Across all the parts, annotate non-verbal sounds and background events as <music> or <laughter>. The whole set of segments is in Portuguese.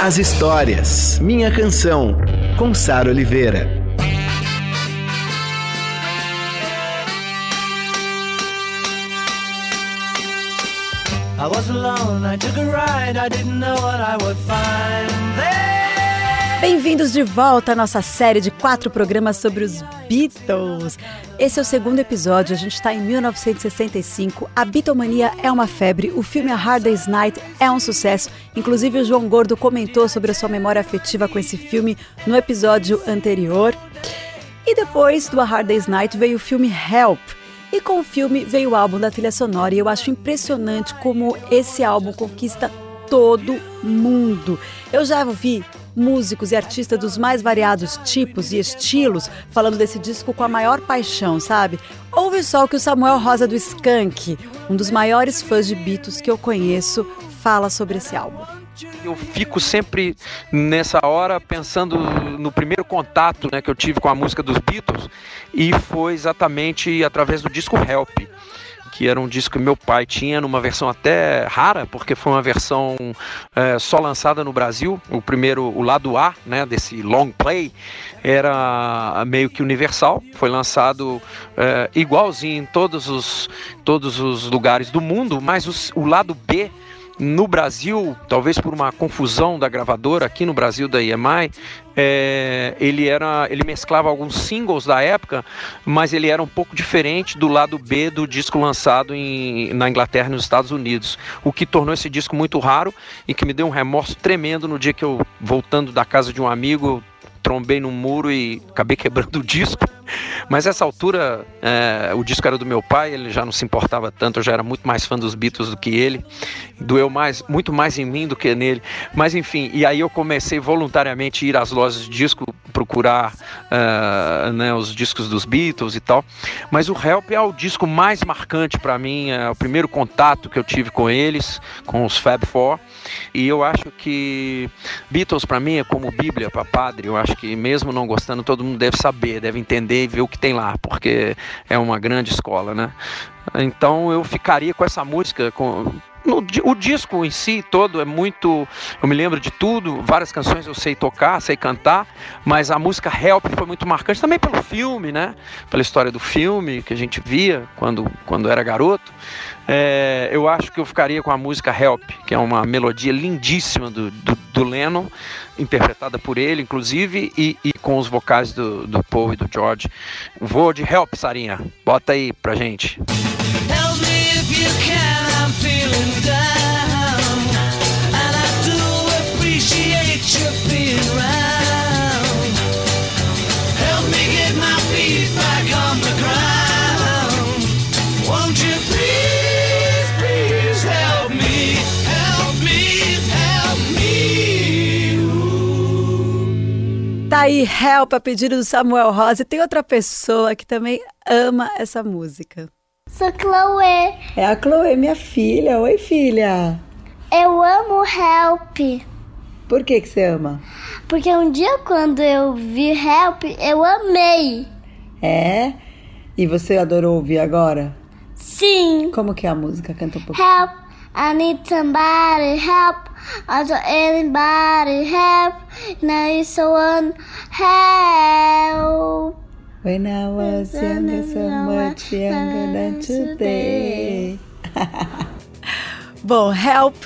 as histórias. Minha Canção, com Sara Oliveira. I was alone, I took a ride, I didn't know what I would find there. Bem-vindos de volta à nossa série de quatro programas sobre os Beatles. Esse é o segundo episódio, a gente está em 1965. A Beatlemania é uma febre, o filme A Hard Day's Night é um sucesso. Inclusive, o João Gordo comentou sobre a sua memória afetiva com esse filme no episódio anterior. E depois do A Hard Day's Night veio o filme Help e com o filme veio o álbum da trilha sonora e eu acho impressionante como esse álbum conquista todo mundo. Eu já ouvi músicos e artistas dos mais variados tipos e estilos falando desse disco com a maior paixão, sabe? Ouve só o que o Samuel Rosa do Skank, um dos maiores fãs de Beatles que eu conheço, fala sobre esse álbum. Eu fico sempre nessa hora pensando no primeiro contato né, que eu tive com a música dos Beatles e foi exatamente através do disco Help que era um disco que meu pai tinha numa versão até rara, porque foi uma versão é, só lançada no Brasil. O primeiro, o lado A, né, desse long play, era meio que universal. Foi lançado é, igualzinho em todos os, todos os lugares do mundo, mas os, o lado B no Brasil, talvez por uma confusão da gravadora aqui no Brasil da EMI, é, ele era, ele mesclava alguns singles da época, mas ele era um pouco diferente do lado B do disco lançado em, na Inglaterra e nos Estados Unidos, o que tornou esse disco muito raro e que me deu um remorso tremendo no dia que eu voltando da casa de um amigo trombei num muro e acabei <laughs> quebrando o disco. Mas essa altura, é, o disco era do meu pai, ele já não se importava tanto, eu já era muito mais fã dos Beatles do que ele. Doeu mais, muito mais em mim do que nele. Mas enfim, e aí eu comecei voluntariamente a ir às lojas de disco procurar uh, né, os discos dos Beatles e tal. Mas o Help é o disco mais marcante para mim, é o primeiro contato que eu tive com eles, com os Fab Four. E eu acho que Beatles para mim é como Bíblia para padre. Eu acho que mesmo não gostando, todo mundo deve saber, deve entender e ver o que tem lá, porque é uma grande escola, né? Então eu ficaria com essa música com no, o disco em si todo é muito. Eu me lembro de tudo, várias canções eu sei tocar, sei cantar, mas a música Help foi muito marcante também pelo filme, né? Pela história do filme que a gente via quando, quando era garoto. É, eu acho que eu ficaria com a música Help, que é uma melodia lindíssima do, do, do Lennon, interpretada por ele, inclusive, e, e, com os vocais do, do Paul e do George. Vou de Help, Sarinha. Bota aí pra gente. Help aí, Help, a pedido do Samuel Rosa. E tem outra pessoa que também ama essa música. Sou Chloe. É a Chloe, minha filha. Oi, filha. Eu amo Help. Por que, que você ama? Porque um dia quando eu vi Help, eu amei. É? E você adorou ouvir agora? Sim. Como que é a música? Canta um pouquinho. Help, I need somebody help. Also anybody help, now someone help. When I was younger, so much younger than today. <laughs> Bom, help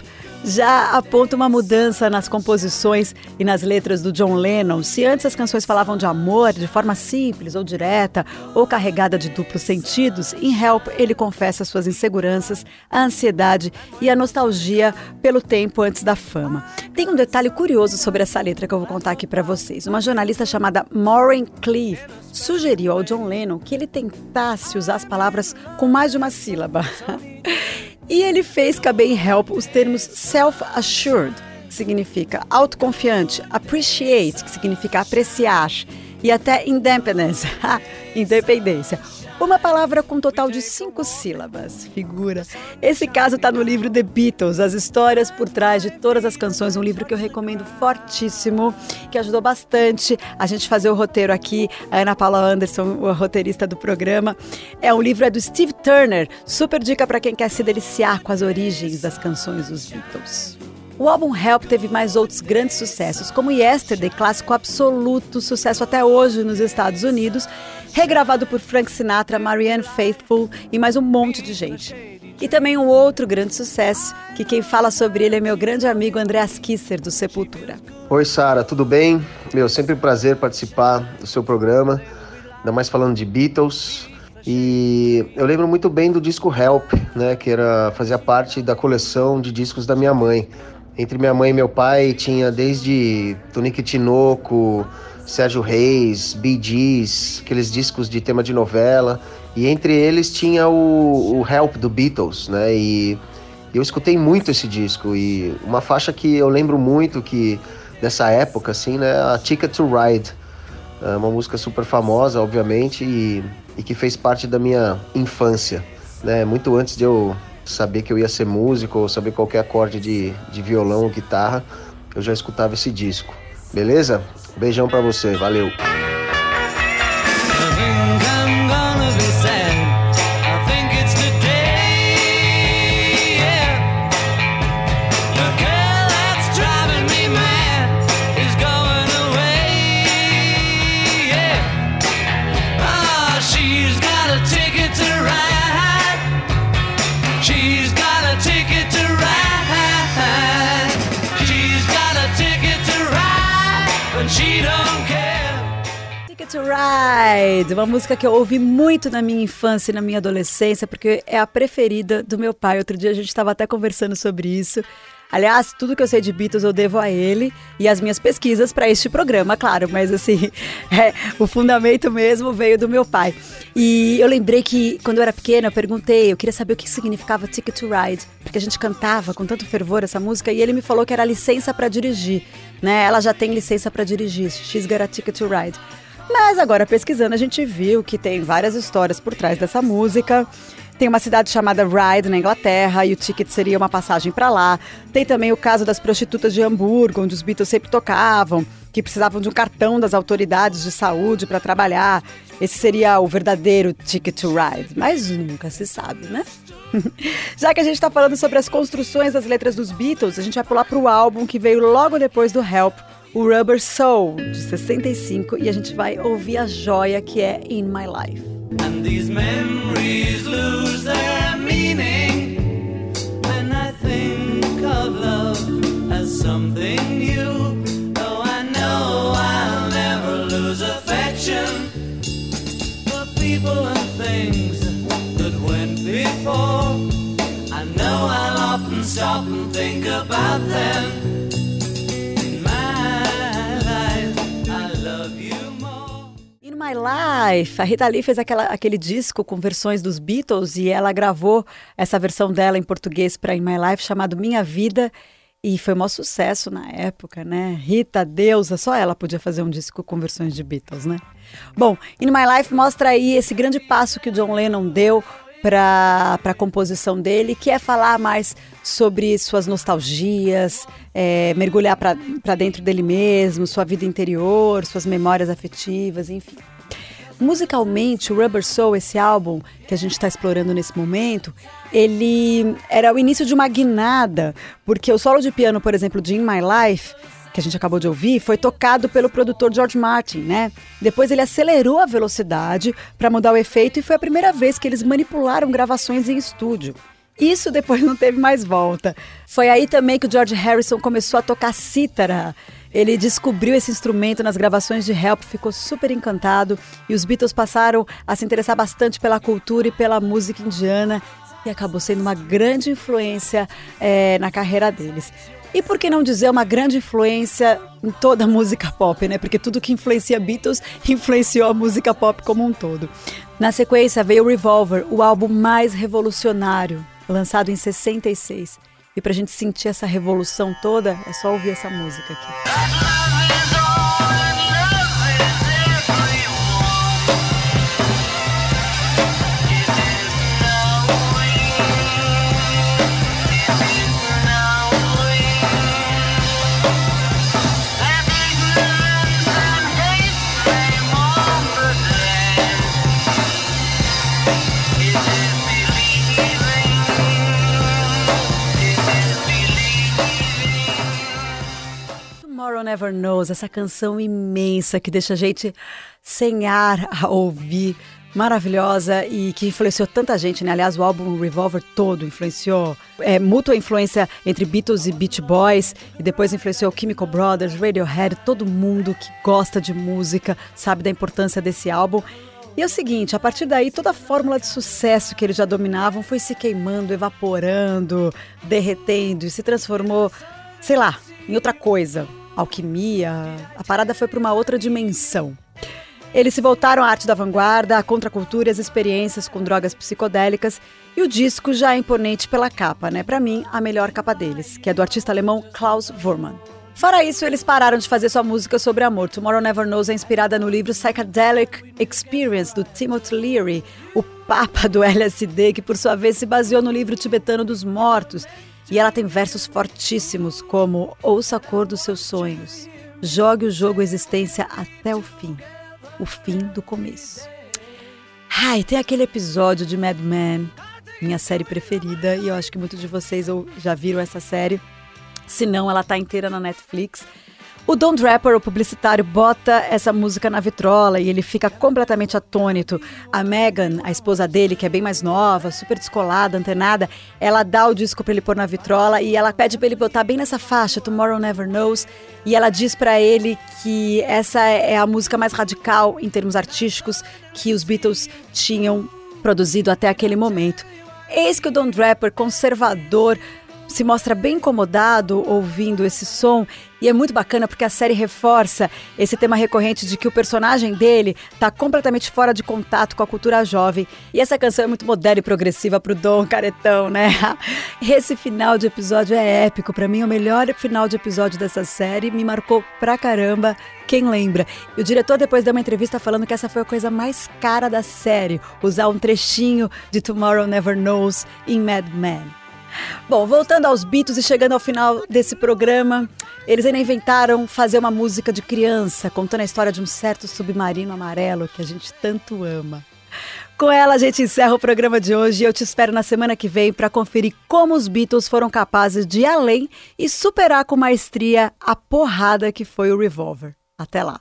já aponta uma mudança nas composições e nas letras do John Lennon. Se antes as canções falavam de amor de forma simples ou direta ou carregada de duplos sentidos, em Help ele confessa suas inseguranças, a ansiedade e a nostalgia pelo tempo antes da fama. Tem um detalhe curioso sobre essa letra que eu vou contar aqui para vocês. Uma jornalista chamada Maureen Cleave sugeriu ao John Lennon que ele tentasse usar as palavras com mais de uma sílaba. <laughs> E ele fez caber em Help os termos self-assured, que significa autoconfiante, appreciate, que significa apreciar, e até independence, <laughs> independência. Uma palavra com um total de cinco sílabas. Figura. Esse caso está no livro The Beatles, As Histórias por Trás de Todas as Canções, um livro que eu recomendo fortíssimo, que ajudou bastante a gente fazer o roteiro aqui. A Ana Paula Anderson, a roteirista do programa. É um livro é do Steve Turner, super dica para quem quer se deliciar com as origens das canções dos Beatles. O álbum Help teve mais outros grandes sucessos, como Yesterday, clássico absoluto, sucesso até hoje nos Estados Unidos, regravado por Frank Sinatra, Marianne Faithfull e mais um monte de gente. E também um outro grande sucesso, que quem fala sobre ele é meu grande amigo Andreas Kisser, do Sepultura. Oi, Sara, tudo bem? Meu, sempre um prazer participar do seu programa, ainda mais falando de Beatles. E eu lembro muito bem do disco Help, né, que era fazia parte da coleção de discos da minha mãe. Entre minha mãe e meu pai tinha desde Tonique Tinoco, Sérgio Reis, Gees, aqueles discos de tema de novela. E entre eles tinha o, o Help do Beatles, né? E eu escutei muito esse disco. E uma faixa que eu lembro muito que nessa época, assim, né? A Ticket to Ride. É uma música super famosa, obviamente, e, e que fez parte da minha infância, né? Muito antes de eu saber que eu ia ser músico ou saber qualquer acorde de, de violão ou guitarra, eu já escutava esse disco. Beleza? Beijão para você, valeu. To Ride, uma música que eu ouvi muito na minha infância e na minha adolescência, porque é a preferida do meu pai. Outro dia a gente estava até conversando sobre isso. Aliás, tudo que eu sei de Beatles eu devo a ele e as minhas pesquisas para este programa, claro, mas assim, <laughs> é, o fundamento mesmo veio do meu pai. E eu lembrei que quando eu era pequena eu perguntei, eu queria saber o que significava Ticket to Ride, porque a gente cantava com tanto fervor essa música e ele me falou que era licença para dirigir, né? Ela já tem licença para dirigir, She's Got a Ticket to Ride. Mas agora pesquisando a gente viu que tem várias histórias por trás dessa música. Tem uma cidade chamada Ryde na Inglaterra e o ticket seria uma passagem para lá. Tem também o caso das prostitutas de Hamburgo, onde os Beatles sempre tocavam, que precisavam de um cartão das autoridades de saúde para trabalhar. Esse seria o verdadeiro Ticket to Ride, mas nunca se sabe, né? <laughs> Já que a gente está falando sobre as construções das letras dos Beatles, a gente vai pular para o álbum que veio logo depois do Help, o Rubber Soul, de 65, e a gente vai ouvir a joia que é In My Life. And these memories lose their meaning when I think of love as something new. Though I know I'll never lose affection for people and things that went before. I know I'll often stop and think about them. My Life. A Rita Lee fez aquela, aquele disco com versões dos Beatles e ela gravou essa versão dela em português para In My Life chamado Minha Vida e foi um maior sucesso na época, né? Rita, deusa, só ela podia fazer um disco com versões de Beatles, né? Bom, In My Life mostra aí esse grande passo que o John Lennon deu para a composição dele, que é falar mais sobre suas nostalgias, é, mergulhar para dentro dele mesmo, sua vida interior, suas memórias afetivas, enfim. Musicalmente, o Rubber Soul, esse álbum que a gente está explorando nesse momento, ele era o início de uma guinada, porque o solo de piano, por exemplo, de In My Life, que a gente acabou de ouvir, foi tocado pelo produtor George Martin, né? Depois ele acelerou a velocidade para mudar o efeito e foi a primeira vez que eles manipularam gravações em estúdio. Isso depois não teve mais volta. Foi aí também que o George Harrison começou a tocar cítara. Ele descobriu esse instrumento nas gravações de Help, ficou super encantado e os Beatles passaram a se interessar bastante pela cultura e pela música indiana e acabou sendo uma grande influência é, na carreira deles. E por que não dizer uma grande influência em toda a música pop, né? Porque tudo que influencia Beatles <laughs> influenciou a música pop como um todo. Na sequência veio Revolver, o álbum mais revolucionário, lançado em 66 E para a gente sentir essa revolução toda, é só ouvir essa música aqui. Never Knows, essa canção imensa que deixa a gente sem ar a ouvir, maravilhosa e que influenciou tanta gente, né? Aliás, o álbum Revolver todo influenciou, é, mútua influência entre Beatles e Beach Boys e depois influenciou Chemical Brothers, Radiohead, todo mundo que gosta de música sabe da importância desse álbum. E é o seguinte, a partir daí toda a fórmula de sucesso que eles já dominavam foi se queimando, evaporando, derretendo e se transformou, sei lá, em outra coisa alquimia, a parada foi para uma outra dimensão. Eles se voltaram à arte da vanguarda, à contracultura e às experiências com drogas psicodélicas, e o disco já é imponente pela capa, né? Para mim, a melhor capa deles, que é do artista alemão Klaus Wurmann. Fora isso, eles pararam de fazer sua música sobre amor. Tomorrow Never Knows é inspirada no livro Psychedelic Experience, do Timothy Leary, o papa do LSD, que por sua vez se baseou no livro tibetano dos mortos e ela tem versos fortíssimos como Ouça a cor dos seus sonhos, jogue o jogo existência até o fim, o fim do começo. Ai, tem aquele episódio de Mad Men, minha série preferida, e eu acho que muitos de vocês já viram essa série. Se não, ela tá inteira na Netflix. O Don Draper, o publicitário, bota essa música na vitrola e ele fica completamente atônito. A Megan, a esposa dele, que é bem mais nova, super descolada, antenada, ela dá o disco para ele pôr na vitrola e ela pede para ele botar bem nessa faixa, Tomorrow Never Knows, e ela diz para ele que essa é a música mais radical em termos artísticos que os Beatles tinham produzido até aquele momento. Eis que o Don Draper, conservador, se mostra bem incomodado ouvindo esse som e é muito bacana porque a série reforça esse tema recorrente de que o personagem dele está completamente fora de contato com a cultura jovem. E essa canção é muito moderna e progressiva pro Dom Caretão, né? <laughs> Esse final de episódio é épico. Para mim, o melhor final de episódio dessa série. Me marcou pra caramba. Quem lembra? E o diretor depois deu uma entrevista falando que essa foi a coisa mais cara da série, usar um trechinho de Tomorrow Never Knows em Mad Men. Bom, voltando aos Beatles e chegando ao final desse programa, eles ainda inventaram fazer uma música de criança, contando a história de um certo submarino amarelo que a gente tanto ama. Com ela, a gente encerra o programa de hoje e eu te espero na semana que vem para conferir como os Beatles foram capazes de ir além e superar com maestria a porrada que foi o Revolver. Até lá!